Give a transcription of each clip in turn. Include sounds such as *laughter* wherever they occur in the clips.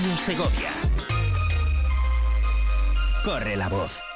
Radio Segovia. Corre la voz.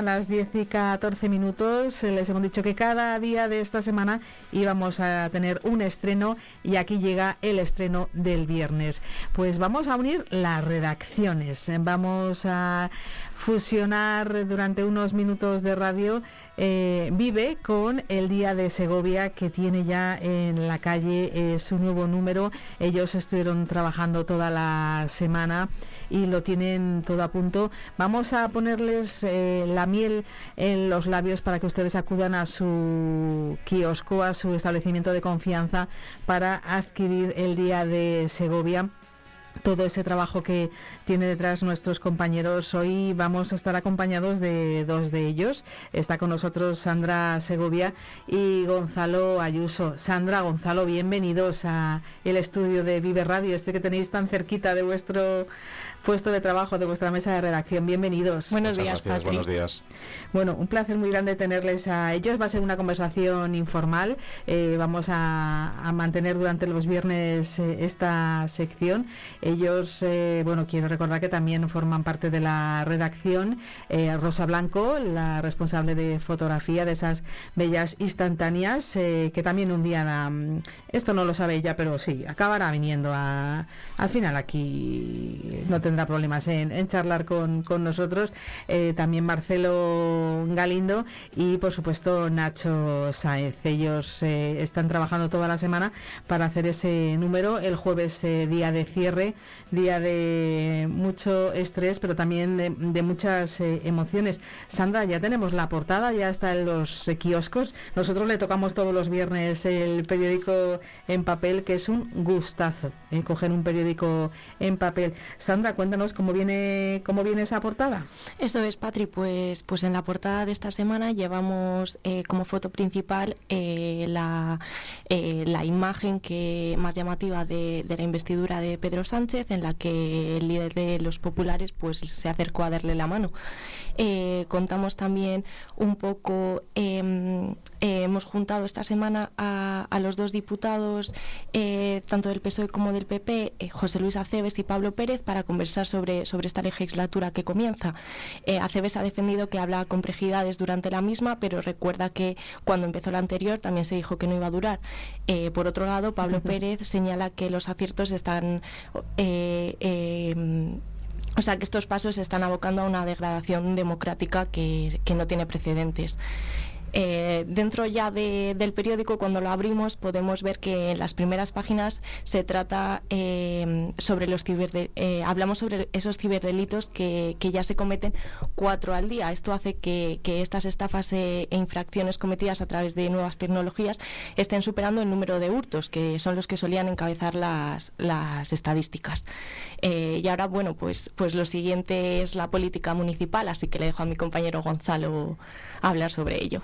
A las 10 y 14 minutos les hemos dicho que cada día de esta semana íbamos a tener un estreno y aquí llega el estreno del viernes. Pues vamos a unir las redacciones, vamos a fusionar durante unos minutos de radio eh, Vive con el Día de Segovia que tiene ya en la calle eh, su nuevo número. Ellos estuvieron trabajando toda la semana y lo tienen todo a punto. Vamos a ponerles eh, la miel en los labios para que ustedes acudan a su kiosco, a su establecimiento de confianza para adquirir el Día de Segovia todo ese trabajo que tiene detrás nuestros compañeros. Hoy vamos a estar acompañados de dos de ellos. Está con nosotros Sandra Segovia y Gonzalo Ayuso. Sandra, Gonzalo, bienvenidos a el estudio de Vive Radio, este que tenéis tan cerquita de vuestro puesto de trabajo de vuestra mesa de redacción. Bienvenidos. Buenos días, Buenos días. Bueno, un placer muy grande tenerles a ellos. Va a ser una conversación informal. Eh, vamos a, mantener durante los viernes eh, esta sección. Ellos, eh, bueno, quiero recordar que también forman parte de la redacción. Rosa Blanco, la responsable de fotografía de esas bellas instantáneas, que también un día, esto no lo sabe ella, pero sí, acabará viniendo a, al final aquí. No tendrá problemas en, charlar con, nosotros. Eh, también Marcelo Galindo y por supuesto Nacho Saez. Ellos eh, están trabajando toda la semana para hacer ese número. El jueves eh, día de cierre, día de mucho estrés, pero también de, muchas emociones. Sandra, ya tenemos la portada, ya está en los kioscos. Nosotros le tocamos todos los viernes el periódico en papel, que es un gustazo coger un periódico en papel. Sandra, cuéntanos cómo viene, cómo viene esa portada. Eso es, Patri, pues, pues en la portada de esta semana llevamos eh, como foto principal eh, la, eh, la imagen que más llamativa de, la investidura de Pedro Sánchez, en la que el líder de los populares pues se acercó a darle la mano. contamos también un poco, em, hemos juntado esta semana a, a los dos diputados, tanto del PSOE como del PP, José Luis Aceves y Pablo Pérez, para conversar sobre, sobre esta legislatura que comienza. Eh, Aceves ha defendido que habla complejidades durante la misma, pero recuerda que cuando empezó la anterior también se dijo que no iba a durar. Eh, por otro lado, Pablo Pérez señala que los aciertos están... Eh, eh, o sea que estos pasos están abocando a una degradación democrática que, no tiene precedentes. Eh, dentro ya del periódico, cuando lo abrimos, podemos ver que en las primeras páginas se trata eh, sobre los eh, hablamos sobre esos ciberdelitos que, ya se cometen cuatro al día. Esto hace que, estas estafas e infracciones cometidas a través de nuevas tecnologías estén superando el número de hurtos, que son los que solían encabezar las estadísticas. Y ahora, bueno, pues, pues lo siguiente es la política municipal, así que le dejo a mi compañero Gonzalo hablar sobre ello.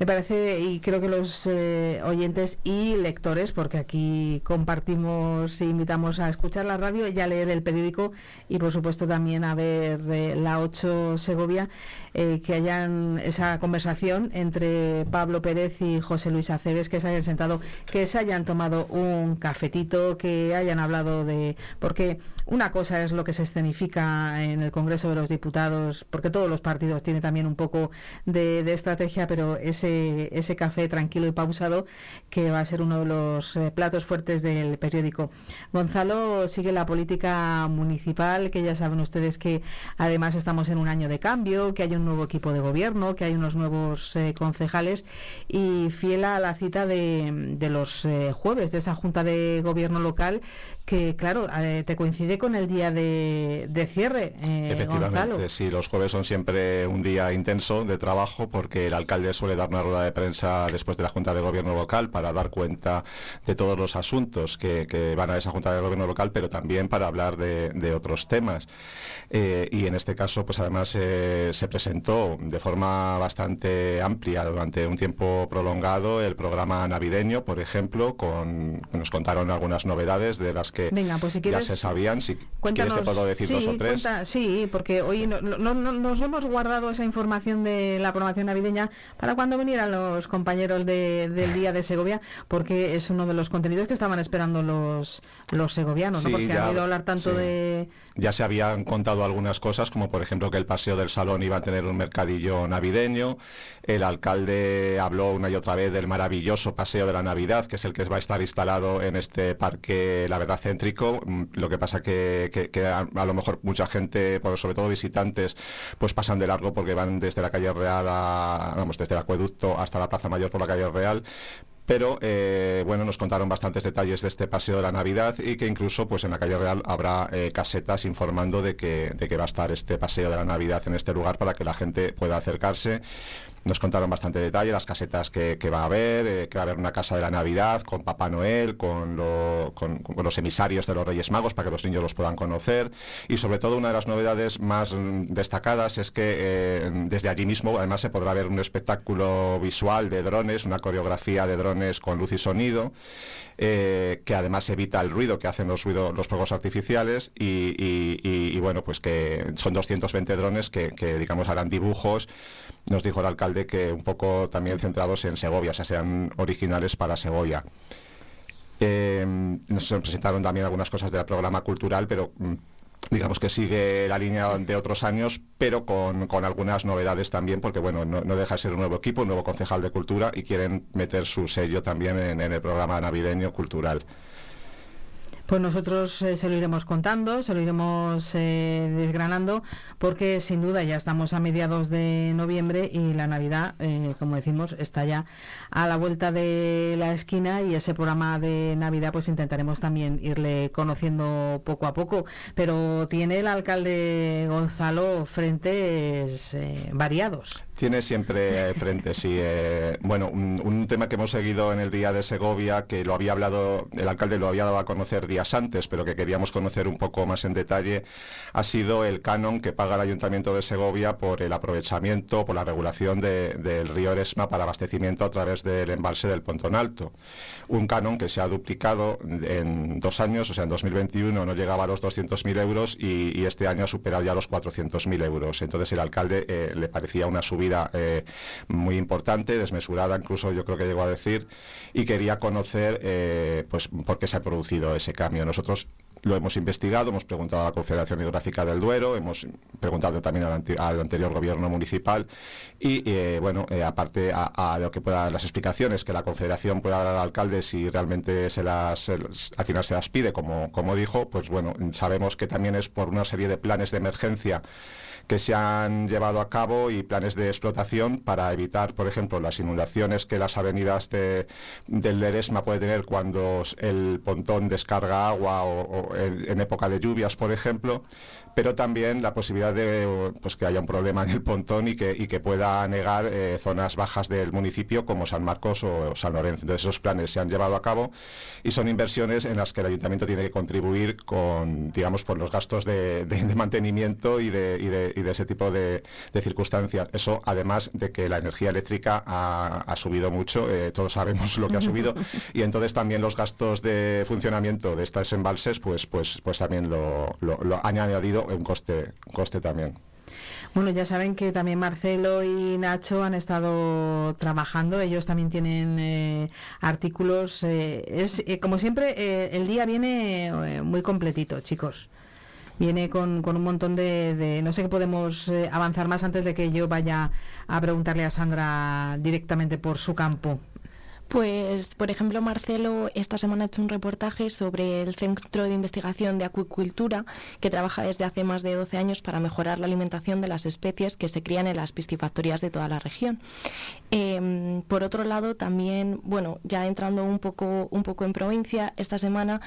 Me parece, y creo que los eh, oyentes y lectores, porque aquí compartimos e invitamos a escuchar la radio y a leer el periódico y por supuesto también a ver eh, la 8 Segovia, eh, que hayan esa conversación entre Pablo Pérez y José Luis Aceves, que se hayan sentado, que se hayan tomado un cafetito, que hayan hablado de... Porque una cosa es lo que se escenifica en el Congreso de los Diputados, porque todos los partidos tienen también un poco de, de estrategia, pero ese ese, café tranquilo y pausado que va a ser uno de los eh, platos fuertes del periódico. Gonzalo sigue la política municipal, que ya saben ustedes que además estamos en un año de cambio, que hay un nuevo equipo de gobierno, que hay unos nuevos eh, concejales y fiel a la cita de, de los eh, jueves de esa Junta de Gobierno local que claro, eh, te coincide con el día de, cierre. Eh, Efectivamente, sí, los jueves son siempre un día intenso de trabajo porque el alcalde suele dar una rueda de prensa después de la Junta de Gobierno local para dar cuenta de todos los asuntos que, van a esa Junta de Gobierno local, pero también para hablar de, otros temas. Eh, y en este caso, pues además se presentó de forma bastante amplia durante un tiempo prolongado el programa navideño, por ejemplo, con nos contaron algunas novedades de las que Venga, pues si quieres, ya se sabían. Si quieres te puedo decir dos o tres. sí, porque hoy no, nos hemos guardado esa información de la programación navideña para cuando vinieran los compañeros del Día de Segovia, porque es uno de los contenidos que estaban esperando los, los segovianos, ¿no? porque han ido a hablar tanto de... Ya se habían contado algunas cosas, como por ejemplo que el Paseo del Salón iba a tener un mercadillo navideño, el alcalde habló una y otra vez del maravilloso Paseo de la Navidad, que es el que va a estar instalado en este parque, la verdad, mm, lo que pasa que, que, a, lo mejor mucha gente, sobre todo visitantes, pues pasan de largo porque van desde la calle Real a, vamos, desde el acueducto hasta la Plaza Mayor por la calle Real, pero eh, bueno, nos contaron bastantes detalles de este paseo de la Navidad y que incluso pues en la calle Real habrá eh, casetas informando de que, de que va a estar este paseo de la Navidad en este lugar para que la gente pueda acercarse nos contaron bastante detalle, las casetas que, va a haber, eh, que va a haber una casa de la Navidad con Papá Noel, con, los emisarios de los Reyes Magos para que los niños los puedan conocer. Y sobre todo una de las novedades más mm, destacadas es que eh, desde allí mismo además se podrá ver un espectáculo visual de drones, una coreografía de drones con luz y sonido. Eh, que además evita el ruido que hacen los, ruidos, los fuegos artificiales y, bueno, pues que son 220 drones que, que digamos harán dibujos nos dijo el alcalde que un poco también centrados en Segovia, o sea, sean originales para Segovia. Eh, nos presentaron también algunas cosas del programa cultural, pero mm, digamos que sigue la línea de otros años, pero con, algunas novedades también, porque bueno, no, deja de ser un nuevo equipo, un nuevo concejal de cultura y quieren meter su sello también en el programa navideño cultural. Pues nosotros eh, se lo iremos contando, se lo iremos eh, desgranando, porque sin duda ya estamos a mediados de noviembre y la Navidad, eh, como decimos, está ya a la vuelta de la esquina y ese programa de Navidad pues intentaremos también irle conociendo poco a poco. Pero tiene el alcalde Gonzalo frentes variados. Tiene siempre *laughs* frente, sí. Eh, bueno, un, tema que hemos seguido en el día de Segovia, que lo había hablado, el alcalde lo había dado a conocer días antes, pero que queríamos conocer un poco más en detalle, ha sido el canon que paga el Ayuntamiento de Segovia por el aprovechamiento, por la regulación del río Eresma para abastecimiento a través del embalse del Pontón Alto. Un canon que se ha duplicado en dos años, o sea, en 2021 no llegaba a los 200.000 euros y, este año ha superado ya los 400.000 euros. Entonces el alcalde eh, le parecía una subida eh, muy importante, desmesurada incluso yo creo que llegó a decir, y quería conocer eh, pues por qué se ha producido ese cambio. Nosotros lo hemos investigado, hemos preguntado a la Confederación Hidrográfica del Duero, hemos preguntado también al, anterior gobierno municipal y, eh, bueno, aparte a, lo que pueda, las explicaciones que la Confederación pueda dar al alcalde si realmente se las, al final se las pide, como, como dijo, pues bueno, sabemos que también es por una serie de planes de emergencia que se han llevado a cabo y planes de explotación para evitar, por ejemplo, las inundaciones que las avenidas de, del Ledesma puede tener cuando el pontón descarga agua o, en, época de lluvias, por ejemplo, pero también la posibilidad de pues, que haya un problema en el pontón y que, y que pueda negar eh, zonas bajas del municipio como San Marcos o, San Lorenzo. Entonces esos planes se han llevado a cabo y son inversiones en las que el ayuntamiento tiene que contribuir con, digamos, por los gastos de, mantenimiento y de, y de, ese tipo de, circunstancias. Eso además de que la energía eléctrica ha, subido mucho, eh, todos sabemos lo que ha subido, *laughs* y entonces también los gastos de funcionamiento de estas embalses pues, pues, pues también lo, lo han añadido un coste, coste también. Bueno, ya saben que también Marcelo y Nacho han estado trabajando, ellos también tienen eh, artículos. Eh, es eh, como siempre, el día viene muy completito, chicos. viene con, con un montón de, de, no sé qué podemos eh, avanzar más antes de que yo vaya a preguntarle a Sandra directamente por su campo. Pues, por ejemplo, Marcelo esta semana ha hecho un reportaje sobre el Centro de Investigación de Acuicultura, que trabaja desde hace más de 12 años para mejorar la alimentación de las especies que se crían en las piscifactorías de toda la región. Eh, por otro lado, también, bueno, ya entrando un poco, un poco en provincia, esta semana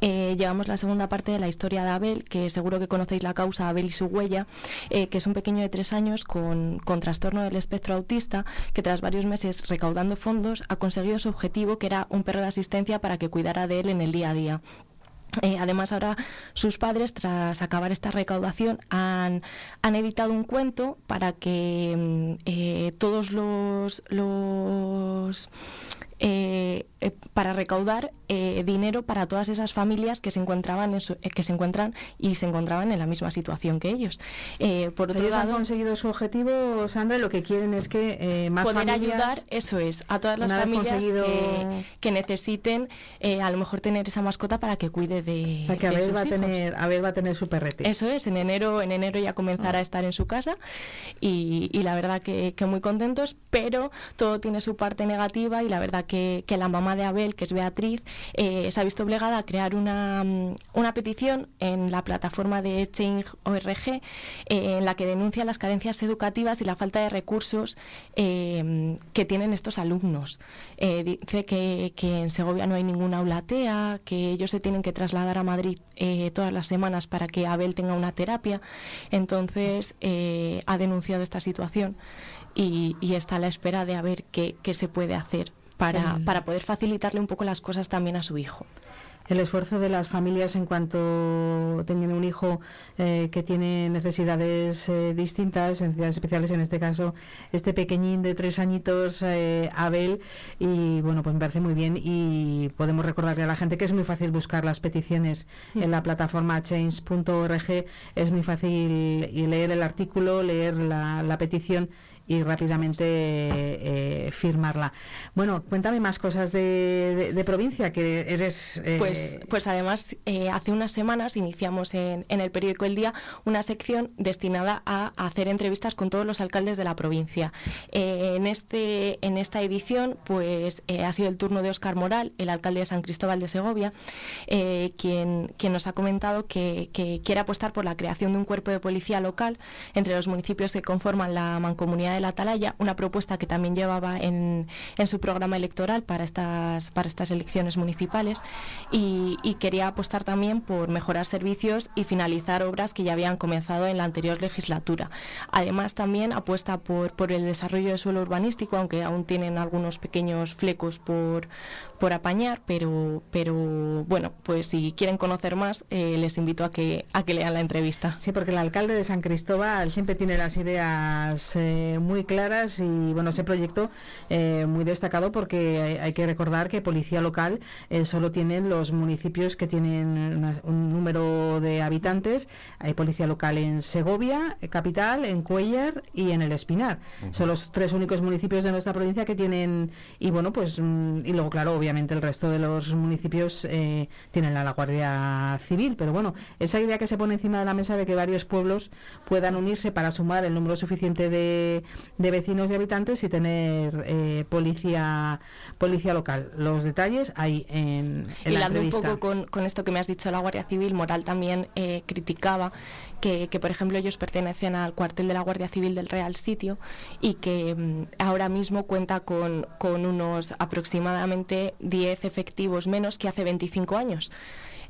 eh, llevamos la segunda parte de la historia de Abel, que seguro que conocéis la causa Abel y su huella, eh, que es un pequeño de tres años con, con trastorno del espectro autista, que tras varios meses recaudando fondos ha conseguido su objetivo, que era un perro de asistencia para que cuidara de él en el día a día. Eh, además, ahora sus padres, tras acabar esta recaudación, han, han editado un cuento para que mm, eh, todos los, los eh, eh, para recaudar eh, dinero para todas esas familias que se encontraban en su, eh, que se encuentran y se encontraban en la misma situación que ellos. Eh, por otro Ellos han lado, conseguido su objetivo, Sandra, y lo que quieren es que más poder familias... ayudar, eso es, a todas las familias conseguido- que, que necesiten a lo mejor tener esa mascota para que cuide de, O sea, que de Abel va, a tener, Abel va a tener su perrete. Eso es, en enero, en enero ya comenzará a estar en su casa y, y la verdad que, que muy contentos, pero todo tiene su parte negativa y la verdad que, que la mamá de Abel, que es Beatriz, eh, se ha visto obligada a crear una, mm, una petición en la plataforma de Change.org eh, en la que denuncia las carencias educativas y la falta de recursos eh, que tienen estos alumnos. Eh, dice que, en Segovia no hay ninguna aula TEA, que ellos se tienen que trasladar a Madrid todas las semanas para que Abel tenga una terapia. Entonces ha denunciado esta situación y, está a la espera de a ver qué se puede hacer para, para poder facilitarle un poco las cosas también a su hijo. El esfuerzo de las familias en cuanto tengan un hijo eh, que tiene necesidades eh, distintas, necesidades especiales, en este caso este pequeñín de tres añitos, eh, Abel, y bueno, pues me parece muy bien y podemos recordarle a la gente que es muy fácil buscar las peticiones en la plataforma change.org, es muy fácil y leer el artículo, leer la, la petición y rápidamente eh, firmarla. Bueno, cuéntame más cosas de, de- de provincia, que eres... eh, Pues, pues además, eh, hace unas semanas iniciamos en, en el periódico El Día una sección destinada a hacer entrevistas con todos los alcaldes de la provincia. Eh, en, este, en esta edición, pues eh, ha sido el turno de Óscar Moral, el alcalde de San Cristóbal de Segovia, eh, quien, quien nos ha comentado que, que quiere apostar por la creación de un cuerpo de policía local entre los municipios que conforman la mancomunidad la Atalaya, una propuesta que también llevaba en, en su programa electoral para estas, para estas elecciones municipales y, y quería apostar también por mejorar servicios y finalizar obras que ya habían comenzado en la anterior legislatura. Además también apuesta por, por el desarrollo del suelo urbanístico, aunque aún tienen algunos pequeños flecos por, por apañar, pero, pero bueno, pues si quieren conocer más, eh, les invito a que, a que lean la entrevista. Sí, porque el alcalde de San Cristóbal siempre tiene las ideas eh, muy claras y bueno, ese proyecto eh, muy destacado porque hay, hay que recordar que policía local eh, solo tienen los municipios que tienen una- un número de habitantes. Hay policía local en Segovia, eh, capital, en Cuellar y en el Espinar. Son los tres únicos municipios de nuestra provincia que tienen y bueno, pues mm, y luego claro, obviamente el resto de los municipios eh, tienen a la Guardia Civil, pero bueno, esa idea que se pone encima de la mesa de que varios pueblos puedan unirse para sumar el número suficiente de, de vecinos y habitantes y tener eh, policía policía local. Los detalles hay en, en la Hilando un entrevista. poco con, con esto que me has dicho la Guardia Civil, Moral también eh, criticaba que, que, por ejemplo, ellos pertenecen al cuartel de la Guardia Civil del Real Sitio y que mm, ahora mismo cuenta con, con unos aproximadamente 10 efectivos menos que hace 25 años.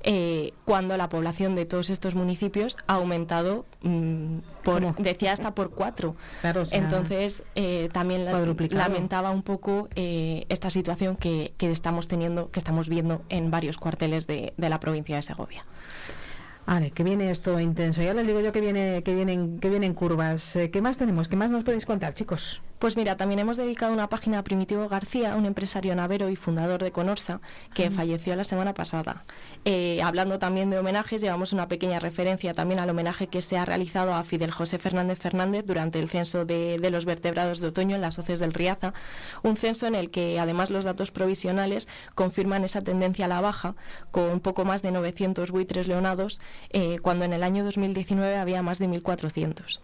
eh, cuando la población de todos estos municipios ha aumentado, mm, por, ¿Cómo? decía hasta por cuatro. Claro, o sea, Entonces, eh, también lamentaba un poco eh, esta situación que, que estamos teniendo, que estamos viendo en varios cuarteles de, de la provincia de Segovia. Vale, que viene esto intenso. Ya les digo yo que viene, que vienen, que vienen curvas. Eh, ¿Qué más tenemos? ¿Qué más nos podéis contar, chicos? Pues mira, también hemos dedicado una página a Primitivo García, un empresario navero y fundador de Conorsa, que falleció la semana pasada. Eh, hablando también de homenajes, llevamos una pequeña referencia también al homenaje que se ha realizado a Fidel José Fernández Fernández durante el censo de, los vertebrados de otoño en las hoces del Riaza, un censo en el que además los datos provisionales confirman esa tendencia a la baja, con poco más de 900 buitres leonados, eh, cuando en el año 2019 había más de 1.400.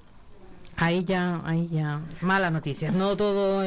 Ahí ya, ahí ya, mala noticia. No todo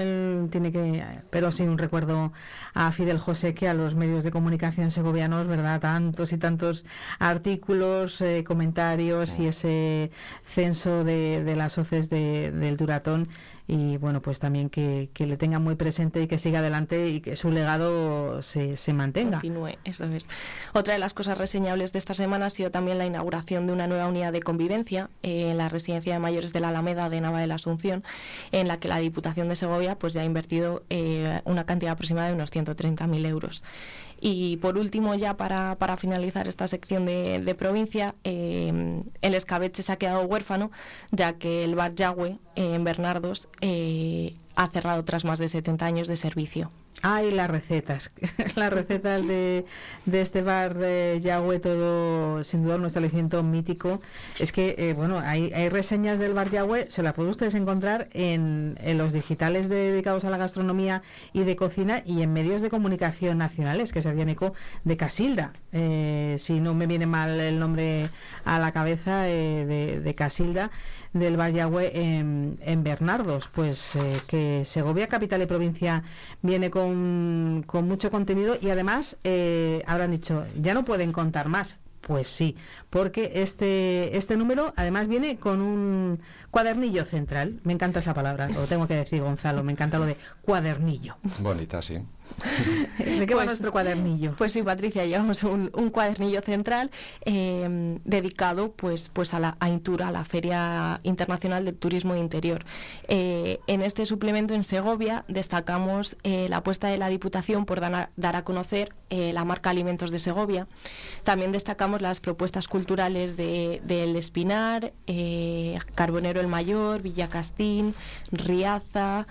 tiene que, pero sí un recuerdo a Fidel José que a los medios de comunicación segovianos, ¿verdad? Tantos y tantos artículos, eh, comentarios y ese censo de, de las hoces del Duratón y bueno, pues también que, le tenga muy presente y que siga adelante y que su legado se, se mantenga. Continúe, eso es. Otra de las cosas reseñables de esta semana ha sido también la inauguración de una nueva unidad de convivencia en la residencia de mayores de la Alameda de Nava de la Asunción, en la que la Diputación de Segovia pues ya ha invertido eh, una cantidad aproximada de unos 130.000 euros. Y por último, ya para, para finalizar esta sección de, provincia, eh, el escabeche se ha quedado huérfano, ya que el bar Yagüe en Bernardos eh, ha cerrado tras más de 70 años de servicio. Ay, las recetas. *laughs* las recetas de, de, este bar de Yahweh, todo sin duda nuestro establecimiento mítico. Es que, eh, bueno, hay, hay, reseñas del bar Yahweh, se las pueden ustedes encontrar en, en, los digitales dedicados a la gastronomía y de cocina y en medios de comunicación nacionales que se hacían eco de Casilda. Eh, si no me viene mal el nombre a la cabeza eh, de, de Casilda del Valle en, en Bernardos, pues eh, que Segovia, capital y provincia, viene con, con mucho contenido y además eh, habrán dicho, ya no pueden contar más. Pues sí, porque este, este número además viene con un cuadernillo central. Me encanta esa palabra, lo tengo que decir, Gonzalo, me encanta lo de cuadernillo. Bonita, sí. *laughs* ¿De qué va pues, nuestro cuadernillo? Pues sí, Patricia, llevamos un, cuadernillo central em, dedicado pues, pues a la a Intura, a la Feria Internacional del Turismo Interior. Eh, en este suplemento en Segovia destacamos eh, la apuesta de la Diputación por dar a, conocer eh, la marca Alimentos de Segovia. También destacamos las propuestas culturales de, del Espinar, Carbonero el Mayor, Villacastín, Riaza,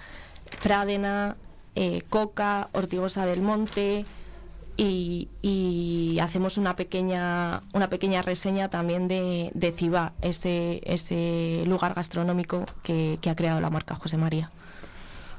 Frádena, eh, Coca, Ortigosa del Monte y, hacemos una pequeña, una pequeña reseña también de, de Cibá, ese, ese lugar gastronómico que ha creado la marca José María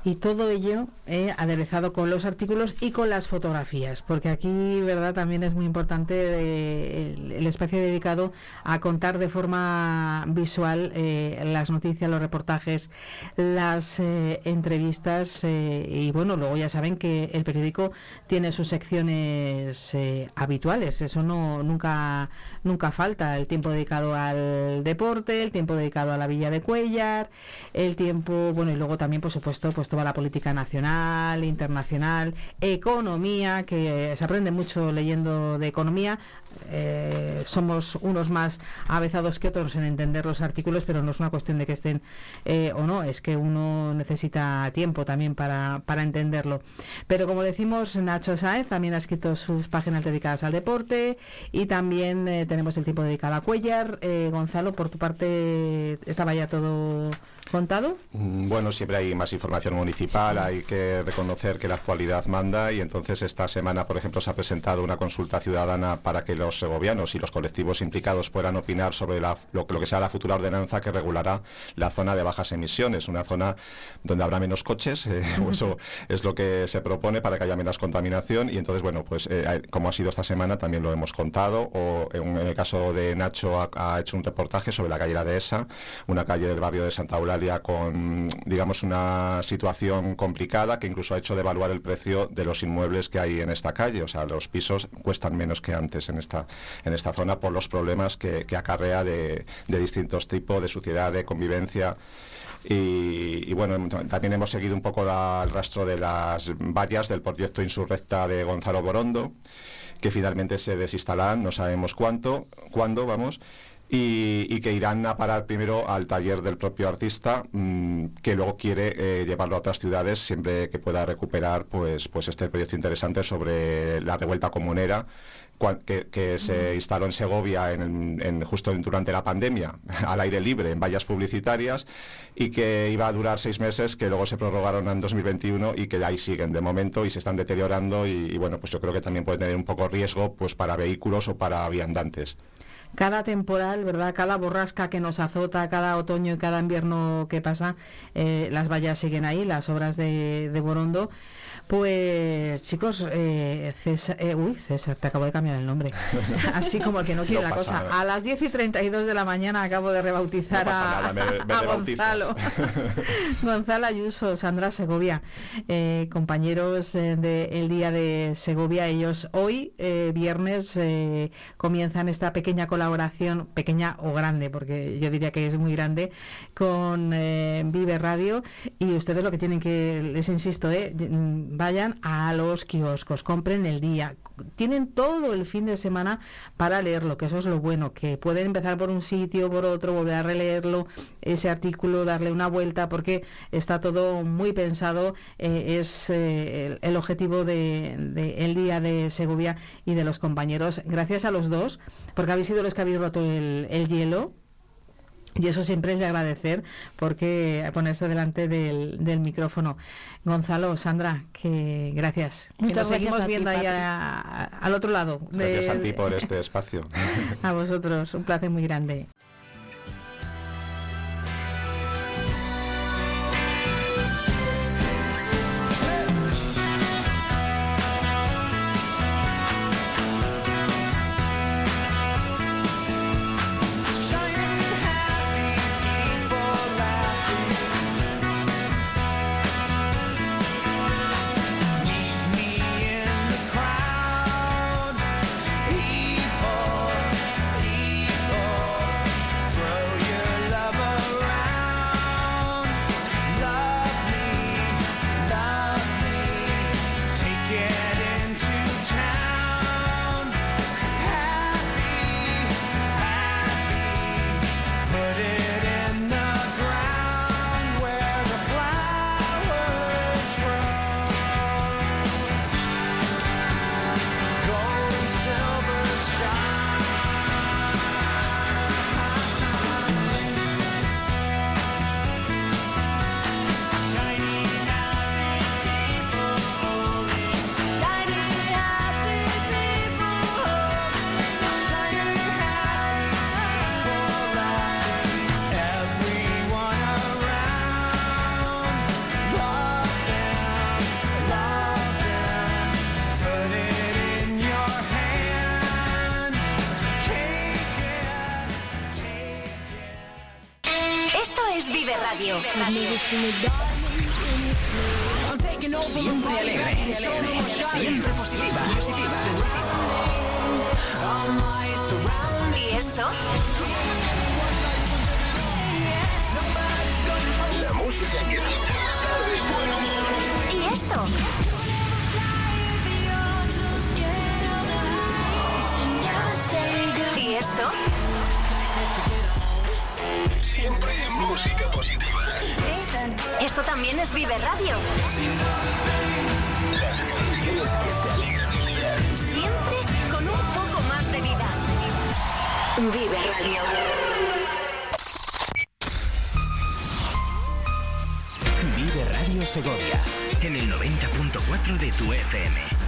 y todo ello eh, aderezado con los artículos y con las fotografías, porque aquí, verdad, también es muy importante eh, el, espacio dedicado a contar de forma visual eh, las noticias, los reportajes, las entrevistas y bueno, luego ya saben que el periódico tiene sus secciones habituales, eso no nunca nunca falta, el tiempo dedicado al deporte, el tiempo dedicado a la Villa de Cuellar, el tiempo, bueno, y luego también por supuesto pues toda la política nacional, internacional, economía, que se aprende mucho leyendo de economía. Eh, somos unos más avezados que otros en entender los artículos, pero no es una cuestión de que estén eh, o no, es que uno necesita tiempo también para, para entenderlo. Pero como decimos, Nacho Saez también ha escrito sus páginas dedicadas al deporte y también eh, tenemos el tiempo dedicado a Cuellar. Gonzalo, por tu parte, ¿estaba ya todo contado? Mm, bueno, siempre hay más información municipal, hay que reconocer que la actualidad manda y entonces esta semana, por ejemplo, se ha presentado una consulta ciudadana para que los segovianos y los colectivos implicados puedan opinar sobre lo, que sea la futura ordenanza que regulará la zona de bajas emisiones, una zona donde habrá menos coches, eh, *laughs* eso es lo que se propone para que haya menos contaminación y entonces, bueno, pues eh, como ha sido esta semana también lo hemos contado o en, el caso de Nacho ha, hecho un reportaje sobre la calle La Dehesa, una calle del barrio de Santa Eulalia con, digamos, una situación complicada que incluso ha hecho devaluar el precio de los inmuebles que hay en esta calle. O sea, los pisos cuestan menos que antes en esta, en esta zona por los problemas que, acarrea de, distintos tipos, de suciedad, de convivencia. Y, bueno, también hemos seguido un poco el rastro de las vallas del proyecto Insurrecta de Gonzalo Borondo, que finalmente se desinstalan, no sabemos cuánto, cuándo, vamos, y, que irán a parar primero al taller del propio artista, mm, que luego quiere eh, llevarlo a otras ciudades siempre que pueda recuperar pues, pues este proyecto interesante sobre la revuelta comunera que, se instaló en Segovia en, justo durante la pandemia, *laughs* al aire libre, en vallas publicitarias, y que iba a durar seis meses, que luego se prorrogaron en 2021 y que ahí siguen de momento y se están deteriorando y, y bueno, pues yo creo que también puede tener un poco riesgo pues para vehículos o para viandantes cada temporal, ¿verdad? Cada borrasca que nos azota, cada otoño y cada invierno que pasa, eh, las vallas siguen ahí, las obras de, de Borondo. Pues chicos, eh, César, eh, uy, César, te acabo de cambiar el nombre. *laughs* Así como el que no quiere la cosa. A las 10 y 32 de la mañana acabo de rebautizar a, Gonzalo. *laughs* Gonzalo Ayuso, Sandra Segovia, eh, compañeros del Día de Segovia. Ellos hoy, viernes, comienzan esta pequeña colaboración, pequeña o grande, porque yo diría que es muy grande, con Vive Radio. Y ustedes lo que tienen que, les insisto, eh, vayan a los kioscos, compren el día. Tienen todo el fin de semana para leerlo, que eso es lo bueno, que pueden empezar por un sitio, por otro, volver a releerlo, ese artículo, darle una vuelta, porque está todo muy pensado. Eh, es eh, el, objetivo del de, el día de Segovia y de los compañeros. Gracias a los dos, porque habéis sido los que habéis roto el, el hielo y eso siempre es de agradecer porque ponerse delante del, micrófono. Gonzalo, Sandra, que gracias. Muchas que nos seguimos viendo ahí al otro lado. Gracias a ti por este espacio. *laughs* a vosotros, un placer muy grande. Siempre Esto también es Vive Radio. Las canciones que te alegran el día. Siempre con un poco más de vida. Vive Radio. Vive Radio Segovia en el 90.4 de tu FM.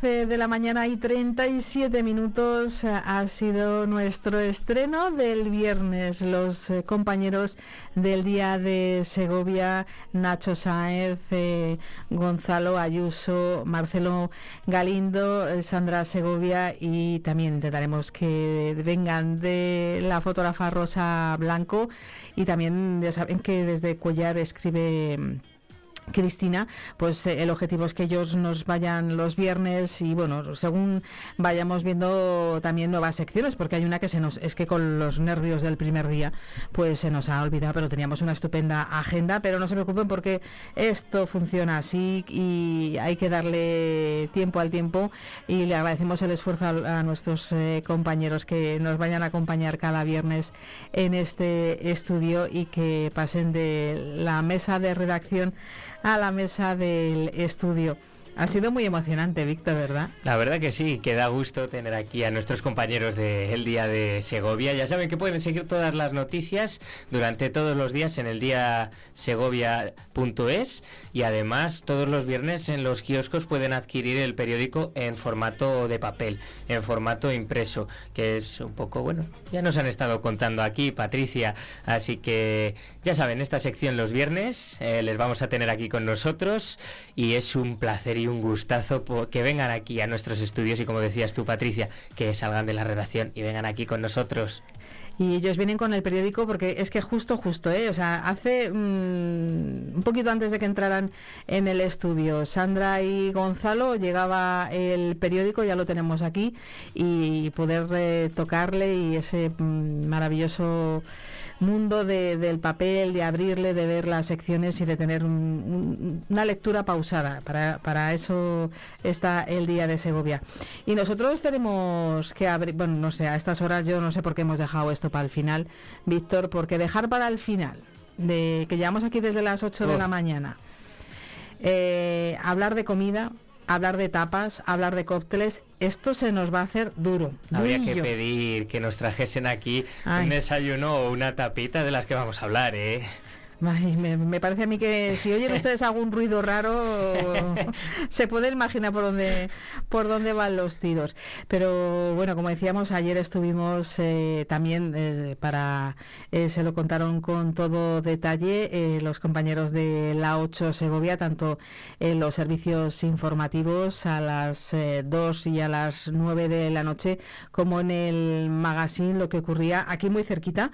10 eh, de la mañana y 37 minutos eh, ha sido nuestro estreno del viernes. Los eh, compañeros del día de Segovia, Nacho Sáez, Gonzalo Ayuso, Marcelo Galindo, Sandra Segovia y también intentaremos que vengan de la fotógrafa Rosa Blanco y también ya saben que desde Cuellar escribe Cristina, pues eh, el objetivo es que ellos nos vayan los viernes y bueno, según vayamos viendo también nuevas secciones, porque hay una que se nos, es que con los nervios del primer día, pues se nos ha olvidado, pero teníamos una estupenda agenda, pero no se preocupen porque esto funciona así y hay que darle tiempo al tiempo y le agradecemos el esfuerzo a, nuestros eh, compañeros que nos vayan a acompañar cada viernes en este estudio y que pasen de la mesa de redacción a la mesa del estudio. Ha sido muy emocionante, Víctor, ¿verdad? La verdad que sí, que da gusto tener aquí a nuestros compañeros del Día de Segovia. Ya saben que pueden seguir todas las noticias durante todos los días en el día segovia.es y además todos los viernes en los kioscos pueden adquirir el periódico en formato de papel, en formato impreso, que es un poco, bueno, ya nos han estado contando aquí, Patricia, así que ya saben, esta sección los viernes eh, les vamos a tener aquí con nosotros y es un placer y un gustazo que vengan aquí a nuestros estudios y como decías tú, Patricia, que salgan de la redacción y vengan aquí con nosotros y ellos vienen con el periódico porque es que justo, justo, ¿eh? o sea, hace mm, un poquito antes de que entraran en el estudio, Sandra y Gonzalo llegaba el periódico, ya lo tenemos aquí, y poder eh, tocarle y ese mm, maravilloso mundo del papel, de abrirle, de ver las secciones y de tener una lectura pausada. Para, para eso está el Día de Segovia. Y nosotros tenemos que abrir, bueno, no sé, a estas horas yo no sé por qué hemos dejado esto para el final, Víctor, porque dejar para el final, de que llevamos aquí desde las 8 de la mañana, eh, hablar de comida, hablar de tapas, hablar de cócteles, esto se nos va a hacer duro. Habría que pedir que nos trajesen aquí un desayuno o una tapita de las que vamos a hablar, ¿eh? Me, parece a mí que si oyen *laughs* ustedes algún ruido raro, *laughs* se puede imaginar por dónde, por dónde van los tiros. Pero bueno, como decíamos, ayer estuvimos eh, también eh, para, eh, se lo contaron con todo detalle los compañeros de la 8 Segovia, tanto en los servicios informativos a las 2 y a las 9 de la noche, como en el magazine, lo que ocurría aquí muy cerquita,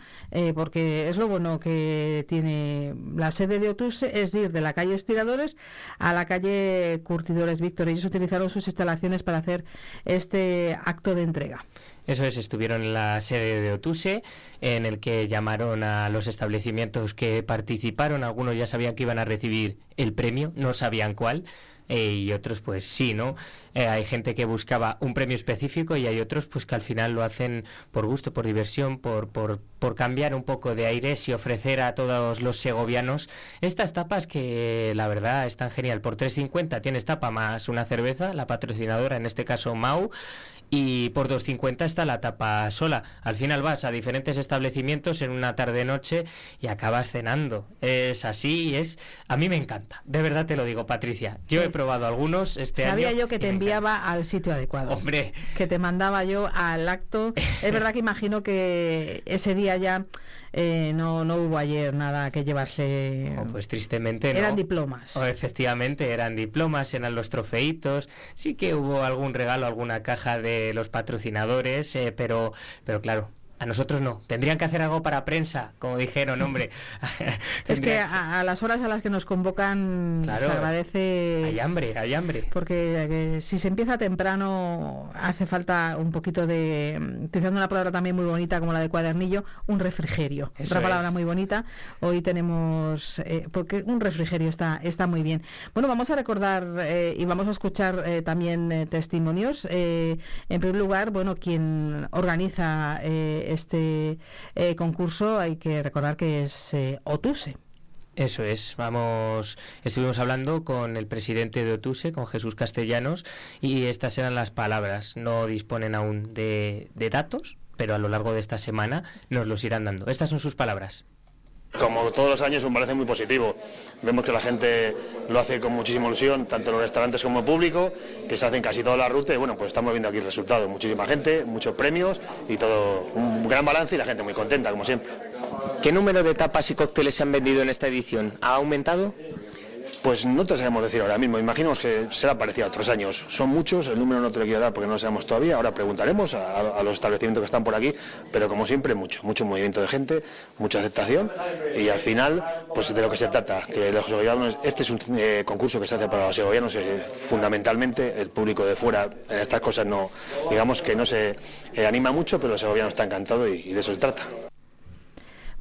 porque es lo bueno que tiene la sede de Otuse es ir de la calle Estiradores a la calle Curtidores Víctor. Ellos utilizaron sus instalaciones para hacer este acto de entrega. Eso es, estuvieron en la sede de Otuse, en el que llamaron a los establecimientos que participaron. Algunos ya sabían que iban a recibir el premio, no sabían cuál. Eh, y otros pues sí, ¿no? Eh, hay gente que buscaba un premio específico y hay otros pues que al final lo hacen por gusto, por diversión, por, por, por cambiar un poco de aires y ofrecer a todos los segovianos estas tapas que la verdad están genial. Por 3.50 tienes tapa más una cerveza, la patrocinadora, en este caso Mau, y por 2.50 está la tapa sola. Al final vas a diferentes establecimientos en una tarde-noche y acabas cenando. Es así, es... A mí me encanta, de verdad te lo digo, Patricia. Yo he probado algunos este año. Sabía yo que te enviaba al sitio adecuado. Hombre. Que te mandaba yo al acto. es *laughs* verdad que imagino que ese día ya eh, no, no hubo ayer nada que llevarse. Oh, pues tristemente no. Eran diplomas. Oh, efectivamente, eran diplomas, eran los trofeitos. Sí que hubo algún regalo, alguna caja de los patrocinadores, eh, pero, pero claro, a nosotros no. Tendrían que hacer algo para prensa, como dijeron, hombre. *laughs* es que a, las horas a las que nos convocan se agradece. Hay hambre, hay hambre. Porque eh, si se empieza temprano hace falta un poquito de, utilizando una palabra también muy bonita como la de cuadernillo, un refrigerio. Otra palabra muy bonita. Hoy tenemos, eh, porque un refrigerio está, está muy bien. Bueno, vamos a recordar eh, y vamos a escuchar también testimonios. en primer lugar, bueno, quien organiza este eh, concurso hay que recordar que es eh, Otuse. Eso es, vamos, estuvimos hablando con el presidente de Otuse, con Jesús Castellanos, y estas eran las palabras. No disponen aún de, de datos, pero a lo largo de esta semana nos los irán dando. Estas son sus palabras. Como todos los años, un balance muy positivo. Vemos que la gente lo hace con muchísima ilusión, tanto los restaurantes como el público, que se hacen casi toda la ruta y bueno, pues estamos viendo aquí el resultado. Muchísima gente, muchos premios y todo un gran balance y la gente muy contenta, como siempre. ¿Qué número de tapas y cócteles se han vendido en esta edición? ¿Ha aumentado? Pues no te sabemos decir ahora mismo, imaginamos que será parecido a otros años. Son muchos, el número no te lo quiero dar porque no lo sabemos todavía, ahora preguntaremos a, los establecimientos que están por aquí, pero como siempre mucho, mucho movimiento de gente, mucha aceptación y al final, pues de lo que se trata, que los segovianos, este es un eh, concurso que se hace para los segovianos, eh, fundamentalmente el público de fuera en estas cosas no, digamos que no se eh, anima mucho, pero el segoviano está encantado y de eso se trata.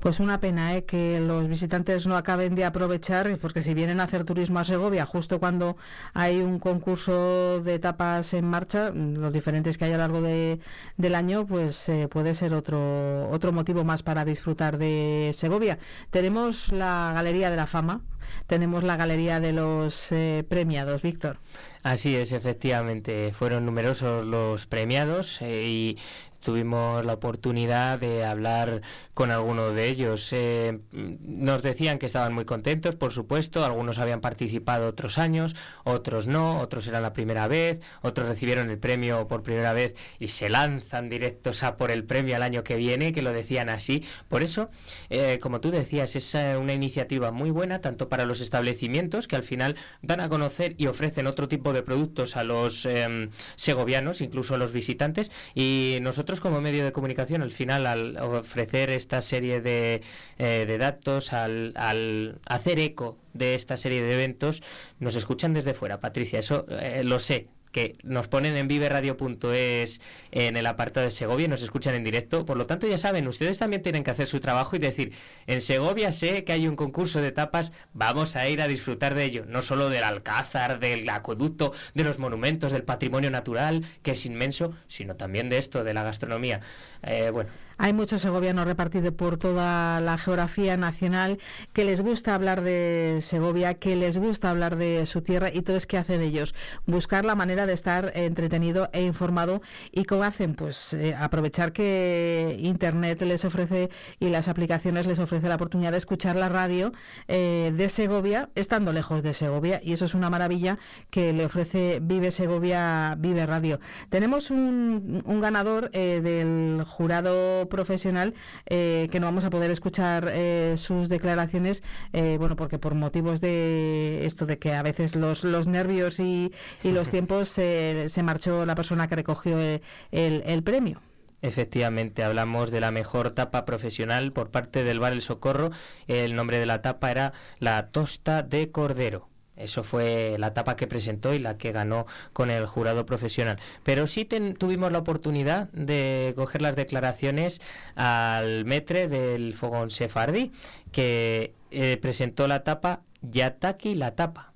Pues una pena ¿eh? que los visitantes no acaben de aprovechar, porque si vienen a hacer turismo a Segovia justo cuando hay un concurso de etapas en marcha, los diferentes que hay a lo largo del año, pues eh, puede ser otro, otro motivo más para disfrutar de Segovia. Tenemos la Galería de la Fama, tenemos la Galería de los eh, Premiados, Víctor. Así es, efectivamente. Fueron numerosos los premiados eh, y tuvimos la oportunidad de hablar con alguno de ellos. Eh, nos decían que estaban muy contentos, por supuesto, algunos habían participado otros años, otros no, otros eran la primera vez, otros recibieron el premio por primera vez y se lanzan directos a por el premio al año que viene, que lo decían así. Por eso, eh, como tú decías, es eh, una iniciativa muy buena, tanto para los establecimientos, que al final dan a conocer y ofrecen otro tipo de productos a los em, segovianos, incluso a los visitantes, y nosotros como medio de comunicación, al final, al ofrecer esta serie de, eh, datos, al, hacer eco de esta serie de eventos, nos escuchan desde fuera, Patricia, eso eh, lo sé, que nos ponen en viveradio.es en el apartado de Segovia y nos escuchan en directo. Por lo tanto, ya saben, ustedes también tienen que hacer su trabajo y decir, en Segovia sé que hay un concurso de tapas, vamos a ir a disfrutar de ello. No solo del alcázar, del acueducto, de los monumentos, del patrimonio natural, que es inmenso, sino también de esto, de la gastronomía. Eh, bueno, hay muchos segovianos repartidos por toda la geografía nacional que les gusta hablar de Segovia, que les gusta hablar de su tierra y todo es que hacen ellos. Buscar la manera de estar entretenido e informado y cómo hacen, pues eh, aprovechar que Internet les ofrece y las aplicaciones les ofrece la oportunidad de escuchar la radio eh, de Segovia estando lejos de Segovia y eso es una maravilla que le ofrece Vive Segovia, Vive Radio. Tenemos un, ganador eh, del jurado profesional eh, que no vamos a poder escuchar eh, sus declaraciones, eh, bueno, porque por motivos de esto de que a veces los, los nervios y, los *laughs* tiempos se marchó la persona que recogió el, el premio. Efectivamente, hablamos de la mejor tapa profesional por parte del Bar El Socorro. El nombre de la tapa era la Tosta de Cordero. Eso fue la etapa que presentó y la que ganó con el jurado profesional. Pero sí tuvimos la oportunidad de coger las declaraciones al metre del Fogón Sefardi, que eh, presentó la tapa Yataki la tapa.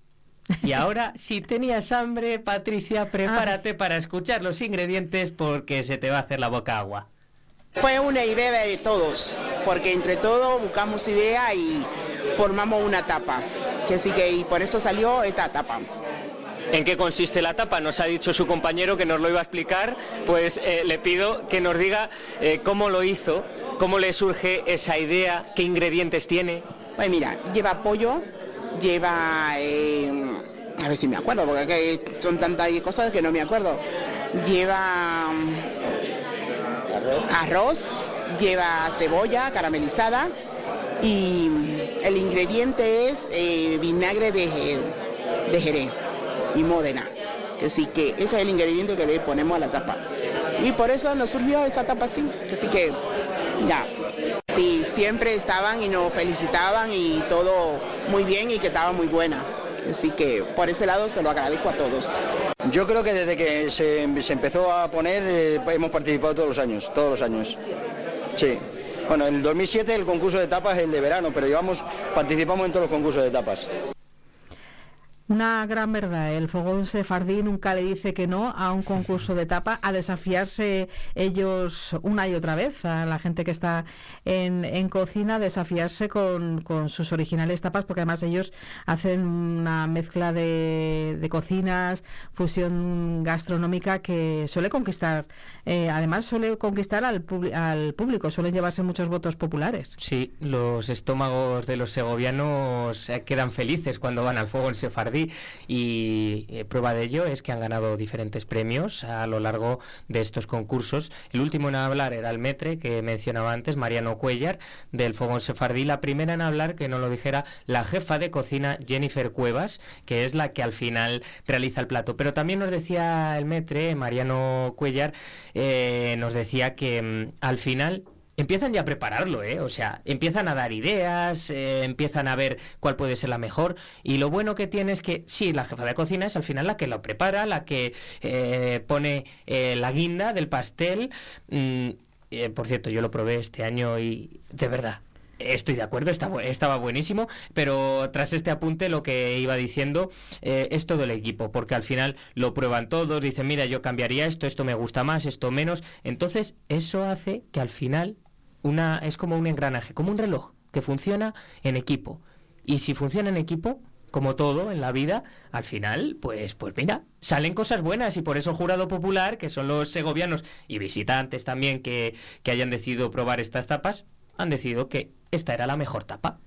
Y ahora, *laughs* si tenías hambre, Patricia, prepárate ah. para escuchar los ingredientes porque se te va a hacer la boca agua. Fue una idea de todos, porque entre todos buscamos idea y formamos una tapa que sí que y por eso salió esta tapa. ¿En qué consiste la tapa? Nos ha dicho su compañero que nos lo iba a explicar, pues eh, le pido que nos diga eh, cómo lo hizo, cómo le surge esa idea, qué ingredientes tiene. Pues mira, lleva pollo, lleva, eh, a ver si me acuerdo, porque son tantas cosas que no me acuerdo. Lleva arroz, lleva cebolla caramelizada y el ingrediente es eh, vinagre de, de Jerez y Módena. Así que ese es el ingrediente que le ponemos a la tapa. Y por eso nos surgió esa tapa así. Así que ya. Sí, siempre estaban y nos felicitaban y todo muy bien y que estaba muy buena. Así que por ese lado se lo agradezco a todos. Yo creo que desde que se, empezó a poner eh, hemos participado todos los años, todos los años. Sí. Bueno, en el 2007 el concurso de tapas es el de verano, pero llevamos, participamos en todos los concursos de tapas. Una gran verdad, el fogón sefardí nunca le dice que no a un concurso de tapa, a desafiarse ellos una y otra vez, a la gente que está en, cocina, desafiarse con, sus originales tapas, porque además ellos hacen una mezcla de, cocinas, fusión gastronómica que suele conquistar, eh, además suele conquistar al, al público, suelen llevarse muchos votos populares. Sí, los estómagos de los segovianos eh, quedan felices cuando van al fogón sefardí y eh, prueba de ello es que han ganado diferentes premios a lo largo de estos concursos. El último en hablar era el Metre, que mencionaba antes, Mariano Cuellar, del Fogón Sefardí. La primera en hablar, que no lo dijera, la jefa de cocina Jennifer Cuevas, que es la que al final realiza el plato. Pero también nos decía el Metre, Mariano Cuellar, eh, nos decía que mm, al final empiezan ya a prepararlo, ¿eh? O sea, empiezan a dar ideas, eh, empiezan a ver cuál puede ser la mejor. Y lo bueno que tiene es que, sí, la jefa de cocina es al final la que lo prepara, la que eh, pone eh, la guinda del pastel. Mm, por cierto, yo lo probé este año y de verdad. Estoy de acuerdo, estaba buenísimo, pero tras este apunte lo que iba diciendo es todo el equipo, porque al final lo prueban todos, dicen, mira, yo cambiaría esto, esto me gusta más, esto menos, entonces eso hace que al final una, es como un engranaje, como un reloj que funciona en equipo. Y si funciona en equipo, como todo en la vida, al final, pues, pues mira, salen cosas buenas y por eso Jurado Popular, que son los segovianos y visitantes también que, que hayan decidido probar estas tapas, han decidido que esta era la mejor tapa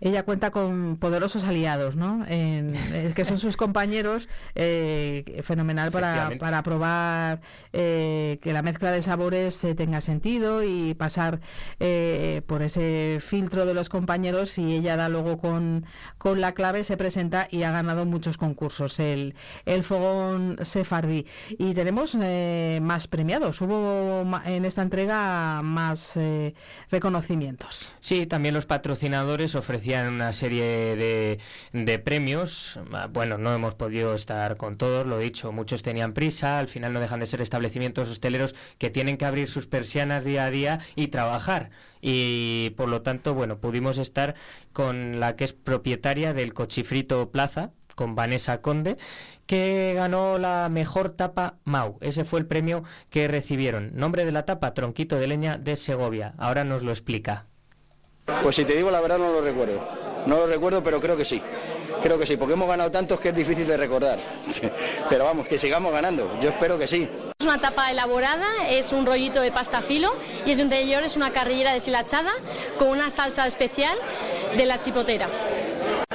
ella cuenta con poderosos aliados, ¿no? En, que son sus compañeros, eh, fenomenal para, para probar eh, que la mezcla de sabores tenga sentido y pasar eh, por ese filtro de los compañeros y ella da luego con, con la clave, se presenta y ha ganado muchos concursos, el, el fogón sefardí. Y tenemos más premiados, hubo en esta entrega más reconocimientos. Sí, también los patrocinadores ofrecen una serie de, de, premios. Ah, bueno, no hemos podido estar con todos, lo he dicho, muchos tenían prisa, al final no dejan de ser establecimientos hosteleros que tienen que abrir sus persianas día a día y trabajar. Y por lo tanto, bueno, pudimos estar con la que es propietaria del Cochifrito Plaza, con Vanessa Conde, que ganó la mejor tapa Mau. Ese fue el premio que recibieron. Nombre de la tapa, Tronquito de Leña de Segovia. Ahora nos lo explica. Pues si te digo la verdad no lo recuerdo. No lo recuerdo, pero creo que sí. Creo que sí, porque hemos ganado tantos que es difícil de recordar. *laughs* Pero vamos, que sigamos ganando. Yo espero que sí. Es una tapa elaborada, es un rollito de pasta filo y es interior es una carrillera deshilachada con una salsa especial de la chipotera.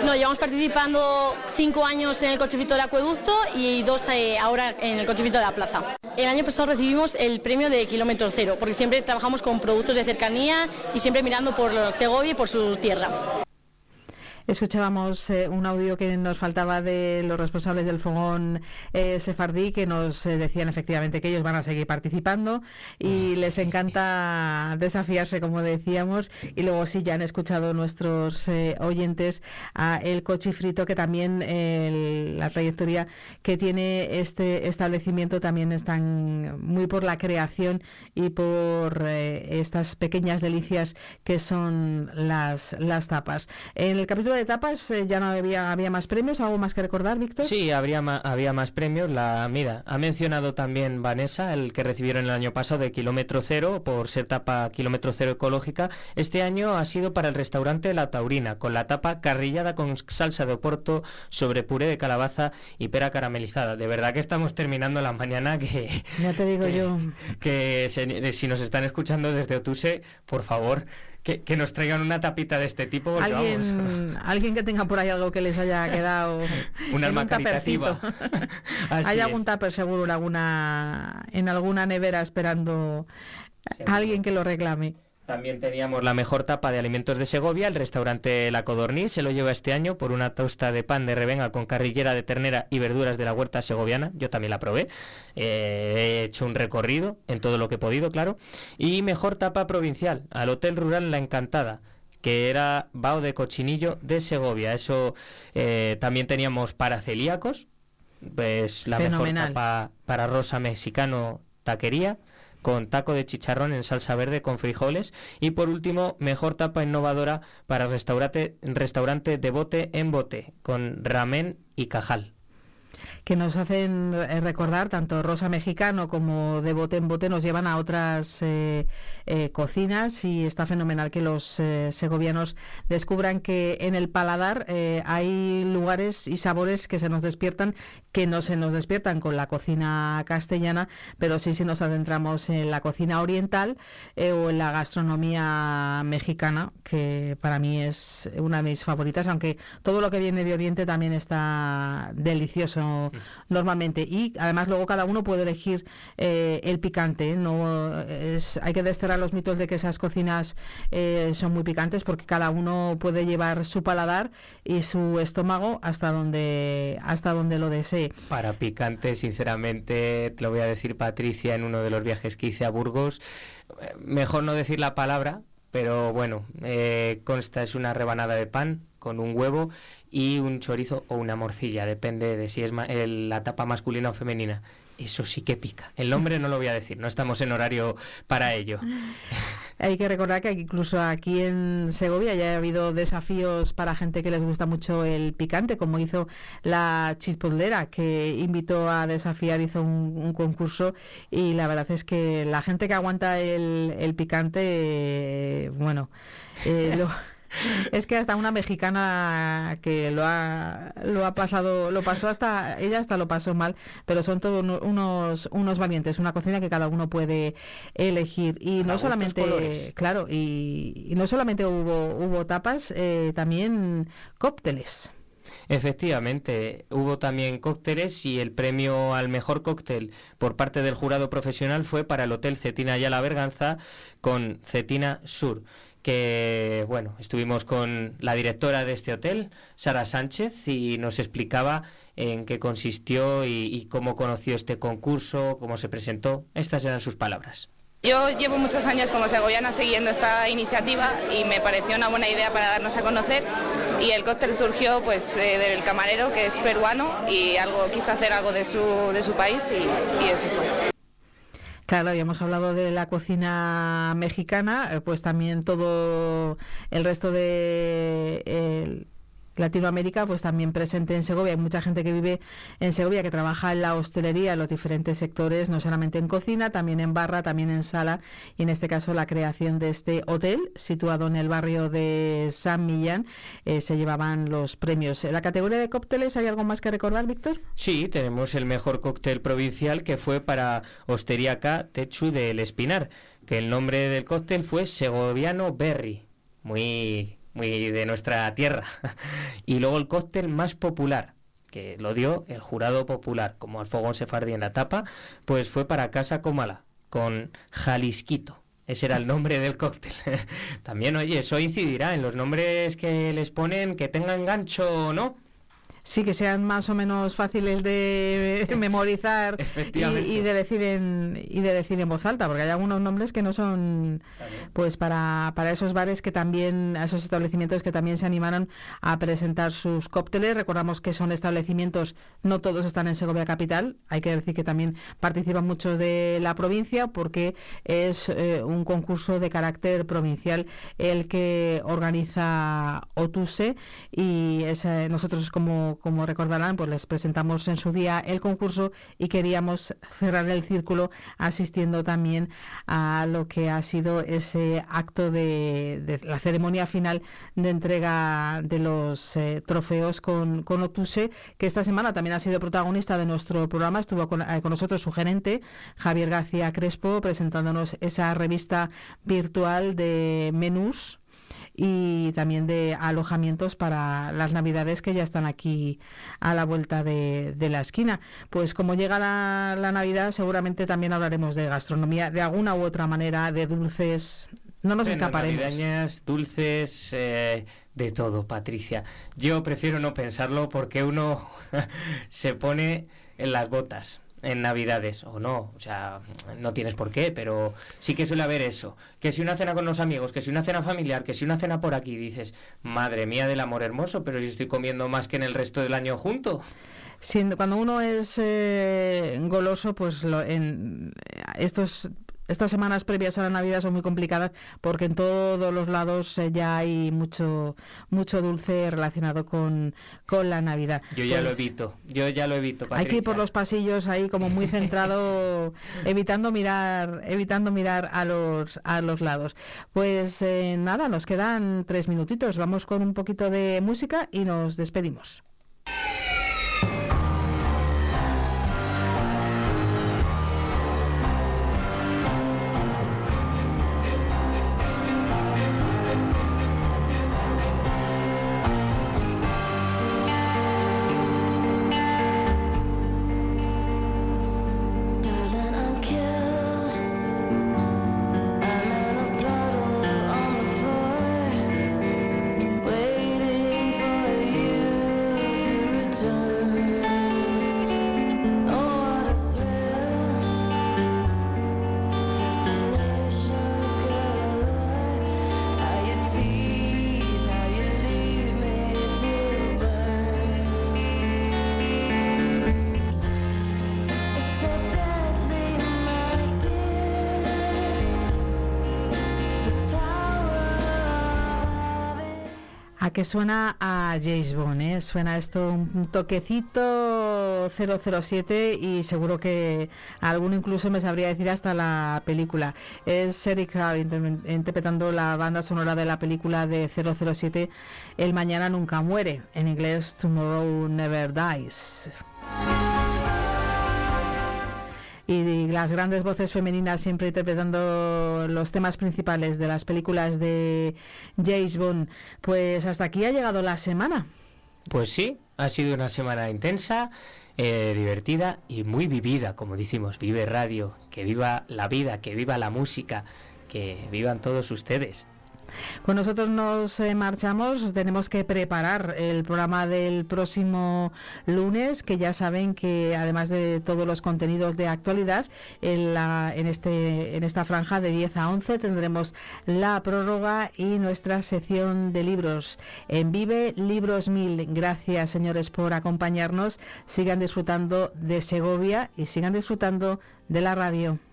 No, llevamos participando cinco años en el cochefito del acueducto y dos eh, ahora en el cochefito de la plaza. El año pasado recibimos el premio de kilómetro cero, porque siempre trabajamos con productos de cercanía y siempre mirando por Segovia y por su tierra. Escuchábamos eh, un audio que nos faltaba de los responsables del fogón eh, sefardí que nos eh, decían efectivamente que ellos van a seguir participando y les encanta desafiarse, como decíamos. Y luego sí, ya han escuchado nuestros oyentes a El Cochifrito, que también la trayectoria que tiene este establecimiento también están muy por la creación y por estas pequeñas delicias que son las, las tapas. En el capítulo de etapas eh, ya no había, había más premios, algo más que recordar, Víctor. Sí, habría había más premios. La, mira, ha mencionado también Vanessa, el que recibieron el año pasado de kilómetro cero por ser tapa kilómetro cero ecológica. Este año ha sido para el restaurante La Taurina, con la tapa carrillada con salsa de oporto sobre puré de calabaza y pera caramelizada. De verdad que estamos terminando la mañana que... Ya te digo yo. Que si nos están escuchando desde Otuse, por favor, que, nos traigan una tapita de este tipo. ¿Alguien, *laughs* alguien que tenga por ahí algo que les haya *laughs* quedado. un alma caritativa. *laughs* Hay algún tupper seguro en alguna, en alguna nevera esperando a alguien que lo reclame. También teníamos la mejor tapa de alimentos de Segovia, el restaurante La Codorniz se lo lleva este año por una tosta de pan de revenga con carrillera de ternera y verduras de la huerta segoviana. Yo también la probé. Eh, he hecho un recorrido en todo lo que he podido, claro. Y mejor tapa provincial, al Hotel Rural La Encantada que era bao de cochinillo de Segovia. Eso eh, también teníamos para celíacos, pues la mejor tapa para rosa mexicano taquería con taco de chicharrón en salsa verde con frijoles. Y por último, mejor tapa innovadora para restaurante, restaurante de bote en bote, con ramen y cajal que nos hacen eh, recordar, tanto Rosa Mexicano como de bote en bote nos llevan a otras eh, eh, cocinas y está fenomenal que los segovianos descubran que en el paladar hay lugares y sabores que se nos despiertan, que no se nos despiertan con la cocina castellana, pero sí si nos adentramos en la cocina oriental o en la gastronomía mexicana, que para mí es una de mis favoritas, aunque todo lo que viene de Oriente también está delicioso normalmente. Y además luego cada uno puede elegir eh, el picante. No es, hay que desterrar los mitos de que esas cocinas eh, son muy picantes porque cada uno puede llevar su paladar y su estómago hasta donde hasta donde lo desee. Para picante, sinceramente, te lo voy a decir Patricia en uno de los viajes que hice a Burgos. Mejor no decir la palabra, pero bueno, eh, consta es una rebanada de pan con un huevo y un chorizo o una morcilla, depende de si es la tapa masculina o femenina. Eso sí que pica. El nombre no lo voy a decir, no estamos en horario para ello. *laughs* Hay que recordar que incluso aquí en Segovia ya ha habido desafíos para gente que les gusta mucho el picante, como hizo la chispolera, que invitó a desafiar, hizo un, concurso y la verdad es que la gente que aguanta el, picante, eh, bueno, eh, lo *laughs* *laughs* es que hasta una mexicana que lo ha, lo ha pasado, lo pasó hasta, ella hasta lo pasó mal, pero son todos unos, unos valientes, una cocina que cada uno puede elegir. Y no solamente, claro, y, no solamente hubo, hubo tapas, eh, también cócteles. Efectivamente, hubo también cócteles y el premio al mejor cóctel por parte del jurado profesional fue para el Hotel Cetina y la Berganza con Cetina Sur que bueno, estuvimos con la directora de este hotel, Sara Sánchez, y nos explicaba en qué consistió y, cómo conoció este concurso, cómo se presentó. Estas eran sus palabras. Yo llevo muchos años como segoviana siguiendo esta iniciativa y me pareció una buena idea para darnos a conocer y el cóctel surgió pues eh, del camarero que es peruano y algo quiso hacer algo de su, de su país y, y eso fue. Claro, habíamos hablado de la cocina mexicana, eh, pues también todo el resto de Latinoamérica, pues también presente en Segovia. Hay mucha gente que vive en Segovia, que trabaja en la hostelería, en los diferentes sectores, no solamente en cocina, también en barra, también en sala, y en este caso la creación de este hotel situado en el barrio de San Millán, eh, se llevaban los premios. En la categoría de cócteles, ¿hay algo más que recordar, Víctor? Sí, tenemos el mejor cóctel provincial que fue para Hostería K Techu del Espinar, que el nombre del cóctel fue Segoviano Berry. Muy muy de nuestra tierra. *laughs* y luego el cóctel más popular, que lo dio el jurado popular, como al fogón sefardí en la tapa, pues fue para Casa Comala, con Jalisquito. Ese era el nombre del cóctel. *laughs* También, oye, eso incidirá en los nombres que les ponen, que tengan gancho o no sí que sean más o menos fáciles de *laughs* memorizar y, de decir en y de decir en voz alta porque hay algunos nombres que no son pues para, para esos bares que también a esos establecimientos que también se animaron a presentar sus cócteles. Recordamos que son establecimientos no todos están en Segovia capital. Hay que decir que también participan muchos de la provincia porque es eh, un concurso de carácter provincial el que organiza Otuse y es, eh, nosotros como como, recordarán, pues les presentamos en su día el concurso y queríamos cerrar el círculo asistiendo también a lo que ha sido ese acto de, la ceremonia final de entrega de los eh, trofeos con, con Otuse, que esta semana también ha sido protagonista de nuestro programa. Estuvo con, eh, con nosotros su gerente, Javier García Crespo, presentándonos esa revista virtual de menús y también de alojamientos para las navidades que ya están aquí a la vuelta de, la esquina. Pues como llega la, Navidad, seguramente también hablaremos de gastronomía de alguna u otra manera, de dulces. No nos escaparemos. dulces, eh, de todo, Patricia. Yo prefiero no pensarlo porque uno *laughs* se pone en las botas en Navidades o no, o sea, no tienes por qué, pero sí que suele haber eso, que si una cena con los amigos, que si una cena familiar, que si una cena por aquí, dices, madre mía del amor hermoso, pero yo estoy comiendo más que en el resto del año junto. cuando uno es eh, goloso, pues lo, en estos estas semanas previas a la Navidad son muy complicadas porque en todos los lados eh, ya hay mucho mucho dulce relacionado con, con la Navidad. Yo ya Pues, lo evito, yo ya lo evito. hay que ir por Patricia. los pasillos ahí como muy centrado, *laughs* evitando mirar, evitando mirar a los a los lados. Pues eh, nada, nos quedan tres minutitos. Vamos con un poquito de música y nos despedimos. Que suena a James Bond, ¿eh? Suena esto un toquecito 007 y seguro que alguno incluso me sabría decir hasta la película. Es Eric inter- interpretando la banda sonora de la película de 007 El Mañana Nunca Muere, en inglés Tomorrow Never Dies. Y las grandes voces femeninas siempre interpretando los temas principales de las películas de James Bond. Pues hasta aquí ha llegado la semana. Pues sí, ha sido una semana intensa, eh, divertida y muy vivida, como decimos, vive radio, que viva la vida, que viva la música, que vivan todos ustedes. Pues nosotros nos eh, marchamos, tenemos que preparar el programa del próximo lunes, que ya saben que además de todos los contenidos de actualidad, en, la, en, este, en esta franja de 10 a 11 tendremos la prórroga y nuestra sección de libros en Vive Libros Mil. Gracias, señores, por acompañarnos. Sigan disfrutando de Segovia y sigan disfrutando de la radio.